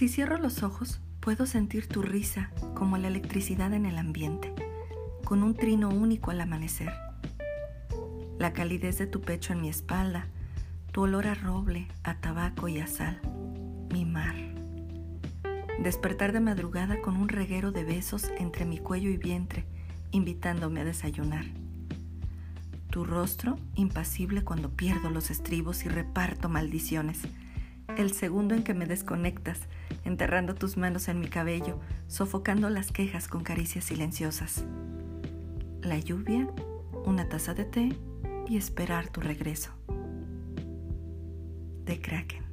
Si cierro los ojos, puedo sentir tu risa como la electricidad en el ambiente, con un trino único al amanecer. La calidez de tu pecho en mi espalda, tu olor a roble, a tabaco y a sal, mi mar. Despertar de madrugada con un reguero de besos entre mi cuello y vientre, invitándome a desayunar. Tu rostro impasible cuando pierdo los estribos y reparto maldiciones el segundo en que me desconectas, enterrando tus manos en mi cabello, sofocando las quejas con caricias silenciosas. La lluvia, una taza de té y esperar tu regreso. De Kraken.